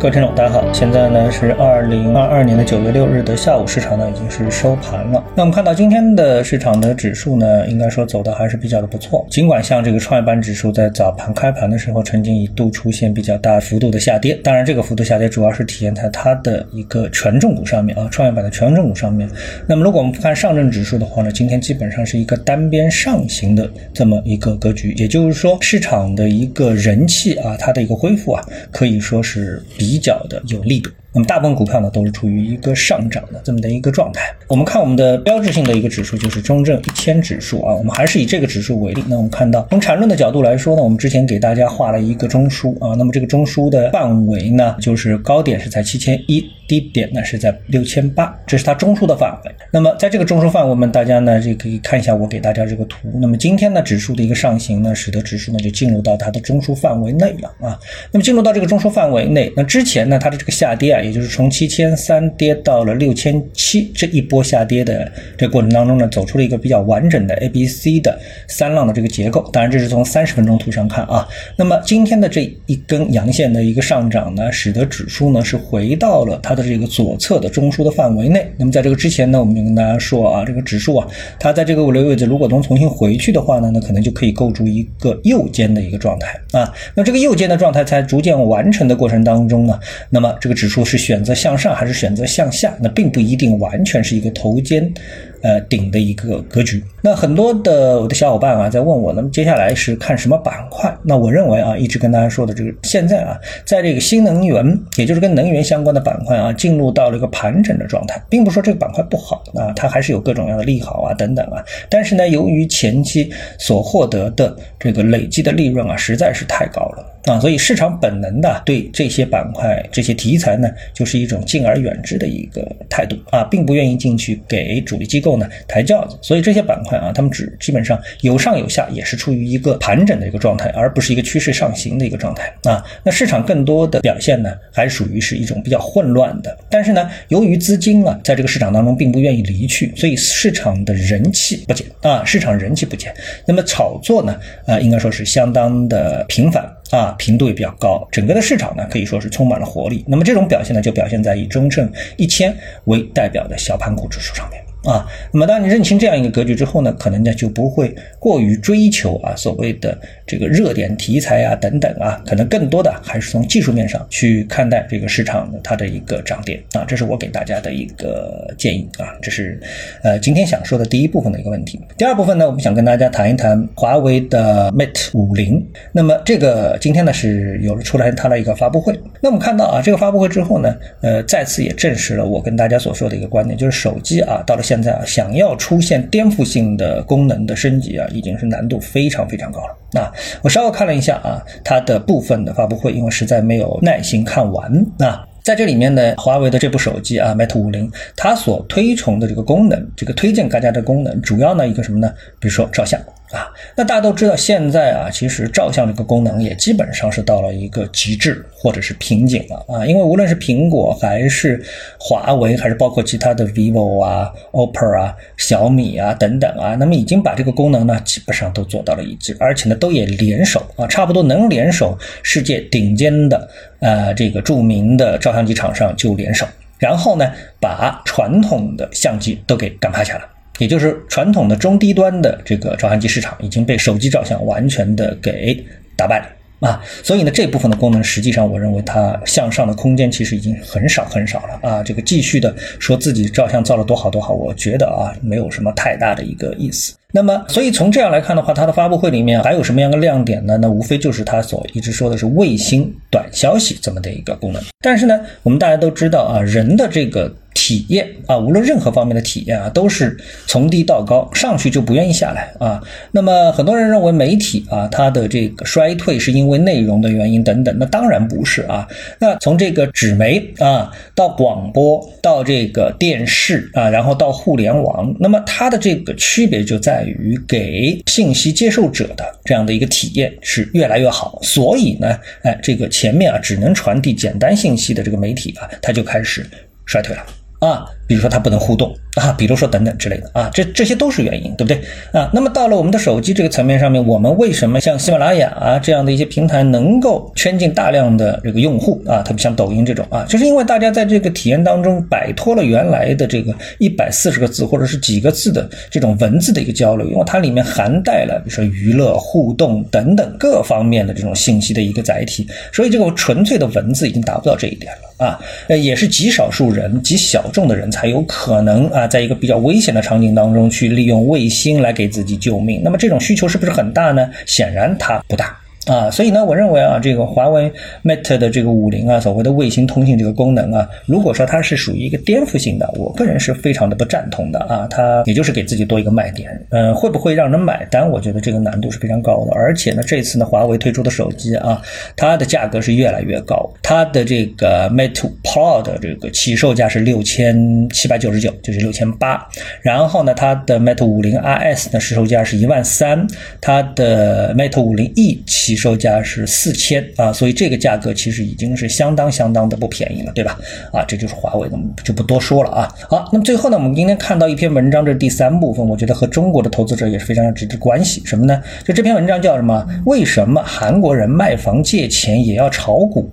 各位听众，大家好，现在呢是二零二二年的九月六日的下午，市场呢已经是收盘了。那我们看到今天的市场的指数呢，应该说走的还是比较的不错。尽管像这个创业板指数在早盘开盘的时候，曾经一度出现比较大幅度的下跌，当然这个幅度下跌主要是体现在它的一个权重股上面啊，创业板的权重股上面。那么如果我们不看上证指数的话呢，今天基本上是一个单边上行的这么一个格局，也就是说市场的一个人气啊，它的一个恢复啊，可以说是比。比较的有力度，那么大部分股票呢都是处于一个上涨的这么的一个状态。我们看我们的标志性的一个指数就是中证一千指数啊，我们还是以这个指数为例。那我们看到从缠论的角度来说呢，我们之前给大家画了一个中枢啊，那么这个中枢的范围呢，就是高点是在七千一。低点呢是在六千八，这是它中枢的范围。那么在这个中枢范围，我们大家呢就可以看一下我给大家这个图。那么今天呢指数的一个上行呢，使得指数呢就进入到它的中枢范围内了啊。那么进入到这个中枢范围内，那之前呢它的这个下跌也就是从七千三跌到了六千七这一波下跌的这过程当中呢，走出了一个比较完整的 A、B、C 的三浪的这个结构。当然这是从三十分钟图上看啊。那么今天的这一根阳线的一个上涨呢，使得指数呢是回到了它。的这个左侧的中枢的范围内，那么在这个之前呢，我们就跟大家说啊，这个指数啊，它在这个五六位置，如果能重新回去的话呢，那可能就可以构筑一个右肩的一个状态啊。那这个右肩的状态在逐渐完成的过程当中呢，那么这个指数是选择向上还是选择向下，那并不一定完全是一个头肩。呃，顶的一个格局。那很多的我的小伙伴啊，在问我，那么接下来是看什么板块？那我认为啊，一直跟大家说的这个，现在啊，在这个新能源，也就是跟能源相关的板块啊，进入到了一个盘整的状态，并不说这个板块不好啊，它还是有各种各样的利好啊等等啊。但是呢，由于前期所获得的这个累积的利润啊，实在是太高了。啊，所以市场本能的对这些板块、这些题材呢，就是一种敬而远之的一个态度啊，并不愿意进去给主力机构呢抬轿子。所以这些板块啊，他们只基本上有上有下，也是处于一个盘整的一个状态，而不是一个趋势上行的一个状态啊。那市场更多的表现呢，还属于是一种比较混乱的。但是呢，由于资金啊，在这个市场当中并不愿意离去，所以市场的人气不减啊，市场人气不减。那么炒作呢，啊，应该说是相当的频繁。啊，频度也比较高，整个的市场呢可以说是充满了活力。那么这种表现呢，就表现在以中证一千为代表的小盘股指数上面。啊，那么当你认清这样一个格局之后呢，可能呢就不会过于追求啊所谓的这个热点题材啊等等啊，可能更多的还是从技术面上去看待这个市场的它的一个涨跌啊，这是我给大家的一个建议啊，这是呃今天想说的第一部分的一个问题。第二部分呢，我们想跟大家谈一谈华为的 Mate 五零。那么这个今天呢是有了出来它的一个发布会。那我们看到啊，这个发布会之后呢，呃，再次也证实了我跟大家所说的一个观点，就是手机啊到了。现在啊，想要出现颠覆性的功能的升级啊，已经是难度非常非常高了。啊我稍微看了一下啊，它的部分的发布会，因为实在没有耐心看完。啊在这里面呢，华为的这部手机啊，Mate 五零，它所推崇的这个功能，这个推荐大家的功能，主要呢一个什么呢？比如说照相。啊，那大家都知道，现在啊，其实照相这个功能也基本上是到了一个极致或者是瓶颈了啊。因为无论是苹果还是华为，还是包括其他的 vivo 啊、OPPO 啊、小米啊等等啊，那么已经把这个功能呢，基本上都做到了一致，而且呢，都也联手啊，差不多能联手世界顶尖的呃这个著名的照相机厂商就联手，然后呢，把传统的相机都给干趴下了。也就是传统的中低端的这个照相机市场已经被手机照相完全的给打败了啊，所以呢这部分的功能实际上我认为它向上的空间其实已经很少很少了啊，这个继续的说自己照相照了多好多好，我觉得啊没有什么太大的一个意思。那么所以从这样来看的话，它的发布会里面还有什么样的亮点呢？那无非就是它所一直说的是卫星短消息这么的一个功能。但是呢，我们大家都知道啊，人的这个。体验啊，无论任何方面的体验啊，都是从低到高，上去就不愿意下来啊。那么很多人认为媒体啊，它的这个衰退是因为内容的原因等等，那当然不是啊。那从这个纸媒啊，到广播，到这个电视啊，然后到互联网，那么它的这个区别就在于给信息接受者的这样的一个体验是越来越好。所以呢，哎，这个前面啊只能传递简单信息的这个媒体啊，它就开始衰退了。啊，比如说它不能互动。啊，比如说等等之类的啊，这这些都是原因，对不对啊？那么到了我们的手机这个层面上面，我们为什么像喜马拉雅啊这样的一些平台能够圈进大量的这个用户啊？特别像抖音这种啊，就是因为大家在这个体验当中摆脱了原来的这个一百四十个字或者是几个字的这种文字的一个交流，因为它里面含带了比如说娱乐、互动等等各方面的这种信息的一个载体，所以这个纯粹的文字已经达不到这一点了啊，呃，也是极少数人、极小众的人才有可能啊。在一个比较危险的场景当中去利用卫星来给自己救命，那么这种需求是不是很大呢？显然它不大。啊，所以呢，我认为啊，这个华为 Mate 的这个五零啊，所谓的卫星通信这个功能啊，如果说它是属于一个颠覆性的，我个人是非常的不赞同的啊。它也就是给自己多一个卖点，嗯，会不会让人买单？我觉得这个难度是非常高的。而且呢，这次呢，华为推出的手机啊，它的价格是越来越高。它的这个 Mate Pro 的这个起售价是六千七百九十九，就是六千八。然后呢，它的 Mate 五零 RS 的市售价是一万三，它的 Mate 五零 E 起售价是四千啊，所以这个价格其实已经是相当相当的不便宜了，对吧？啊，这就是华为的，就不多说了啊。好，那么最后呢，我们今天看到一篇文章，这是第三部分，我觉得和中国的投资者也是非常有直接关系。什么呢？就这篇文章叫什么？为什么韩国人卖房借钱也要炒股？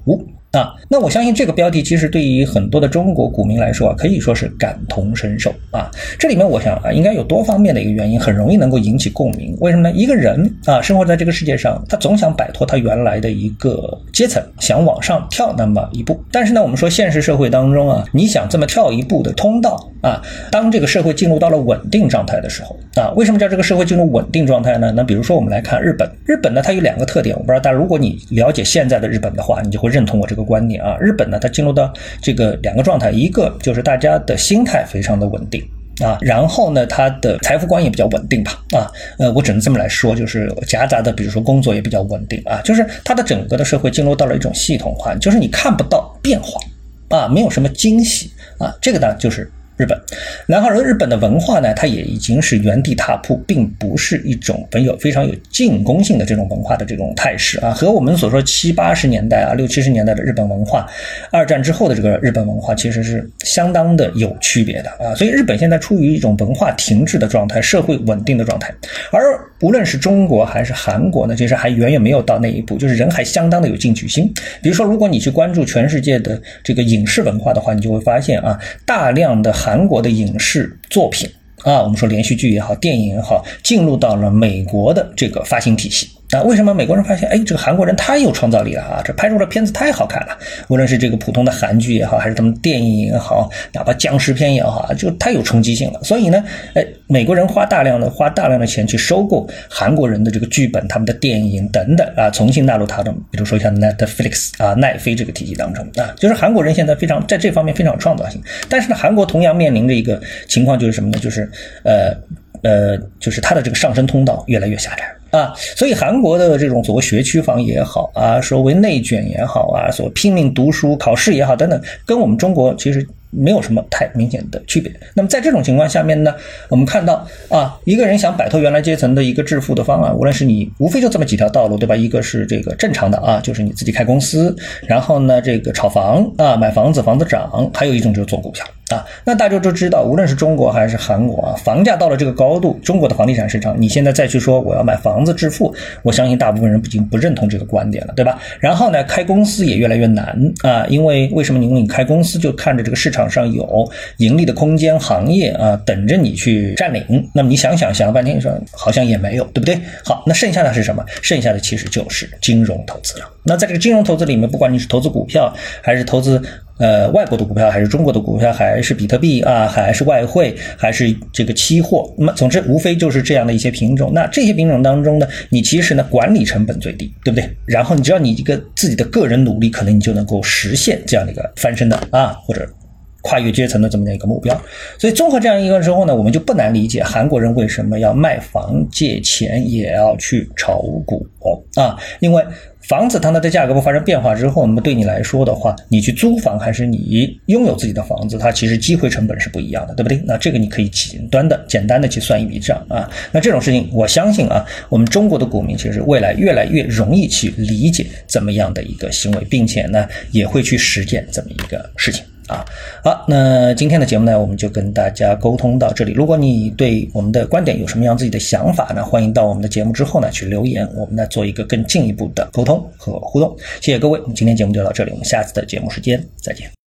啊，那我相信这个标题其实对于很多的中国股民来说啊，可以说是感同身受啊。这里面我想啊，应该有多方面的一个原因，很容易能够引起共鸣。为什么呢？一个人啊，生活在这个世界上，他总想摆脱他原来的一个阶层，想往上跳那么一步。但是呢，我们说现实社会当中啊，你想这么跳一步的通道啊，当这个社会进入到了稳定状态的时候啊，为什么叫这个社会进入稳定状态呢？那比如说我们来看日本，日本呢，它有两个特点，我不知道大家如果你了解现在的日本的话，你就会认同我这个。观念啊，日本呢，它进入到这个两个状态，一个就是大家的心态非常的稳定啊，然后呢，他的财富观也比较稳定吧啊，呃，我只能这么来说，就是夹杂的，比如说工作也比较稳定啊，就是它的整个的社会进入到了一种系统化，就是你看不到变化啊，没有什么惊喜啊，这个呢就是。日本，然后日本的文化呢，它也已经是原地踏步，并不是一种很有非常有进攻性的这种文化的这种态势啊，和我们所说七八十年代啊、六七十年代的日本文化，二战之后的这个日本文化其实是相当的有区别的啊，所以日本现在处于一种文化停滞的状态，社会稳定的状态，而无论是中国还是韩国呢，其实还远远没有到那一步，就是人还相当的有进取心。比如说，如果你去关注全世界的这个影视文化的话，你就会发现啊，大量的。韩国的影视作品啊，我们说连续剧也好，电影也好，进入到了美国的这个发行体系。啊，为什么美国人发现，哎，这个韩国人太有创造力了啊！这拍出的片子太好看了，无论是这个普通的韩剧也好，还是他们电影也好，哪怕僵尸片也好，就太有冲击性了。所以呢，哎，美国人花大量的花大量的钱去收购韩国人的这个剧本、他们的电影等等啊，重新纳入他的，比如说像 Netflix 啊、奈飞这个体系当中啊，就是韩国人现在非常在这方面非常有创造性。但是呢，韩国同样面临着一个情况，就是什么呢？就是呃呃，就是它的这个上升通道越来越狭窄。啊，所以韩国的这种所谓学区房也好啊，所谓内卷也好啊，所拼命读书考试也好等等，跟我们中国其实。没有什么太明显的区别。那么在这种情况下面呢，我们看到啊，一个人想摆脱原来阶层的一个致富的方案，无论是你无非就这么几条道路，对吧？一个是这个正常的啊，就是你自己开公司，然后呢，这个炒房啊，买房子，房子涨；还有一种就是做股票啊。那大家都知道，无论是中国还是韩国啊，房价到了这个高度，中国的房地产市场，你现在再去说我要买房子致富，我相信大部分人已经不认同这个观点了，对吧？然后呢，开公司也越来越难啊，因为为什么？因为你开公司就看着这个市场。上有盈利的空间，行业啊等着你去占领。那么你想想，想了半天，说好像也没有，对不对？好，那剩下的是什么？剩下的其实就是金融投资了。那在这个金融投资里面，不管你是投资股票，还是投资呃外国的股票，还是中国的股票，还是比特币啊，还是外汇，还是这个期货，那么总之无非就是这样的一些品种。那这些品种当中呢，你其实呢管理成本最低，对不对？然后你只要你一个自己的个人努力，可能你就能够实现这样的一个翻身的啊，或者。跨越阶层的这么的一个目标，所以综合这样一个之后呢，我们就不难理解韩国人为什么要卖房借钱也要去炒股啊？因为房子它的价格不发生变化之后，那么对你来说的话，你去租房还是你拥有自己的房子，它其实机会成本是不一样的，对不对？那这个你可以简单的、简单的去算一笔账啊。那这种事情，我相信啊，我们中国的股民其实未来越来越容易去理解怎么样的一个行为，并且呢，也会去实践这么一个事情。啊。好，那今天的节目呢，我们就跟大家沟通到这里。如果你对我们的观点有什么样自己的想法呢，欢迎到我们的节目之后呢去留言，我们呢做一个更进一步的沟通和互动。谢谢各位，我们今天节目就到这里，我们下次的节目时间再见。